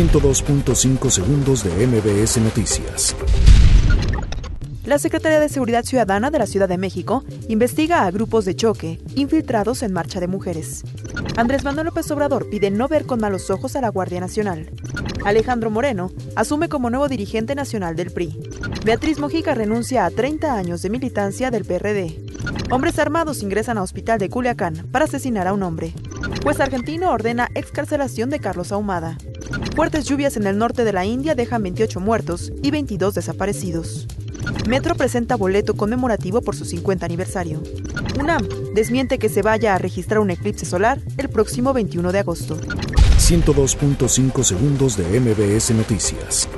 102.5 segundos de MBS Noticias. La Secretaría de Seguridad Ciudadana de la Ciudad de México investiga a grupos de choque infiltrados en marcha de mujeres. Andrés Manuel López Obrador pide no ver con malos ojos a la Guardia Nacional. Alejandro Moreno asume como nuevo dirigente nacional del PRI. Beatriz Mojica renuncia a 30 años de militancia del PRD. Hombres armados ingresan a hospital de Culiacán para asesinar a un hombre. Juez argentino ordena excarcelación de Carlos Ahumada. Fuertes lluvias en el norte de la India dejan 28 muertos y 22 desaparecidos. Metro presenta boleto conmemorativo por su 50 aniversario. UNAM desmiente que se vaya a registrar un eclipse solar el próximo 21 de agosto. 102.5 segundos de MBS Noticias.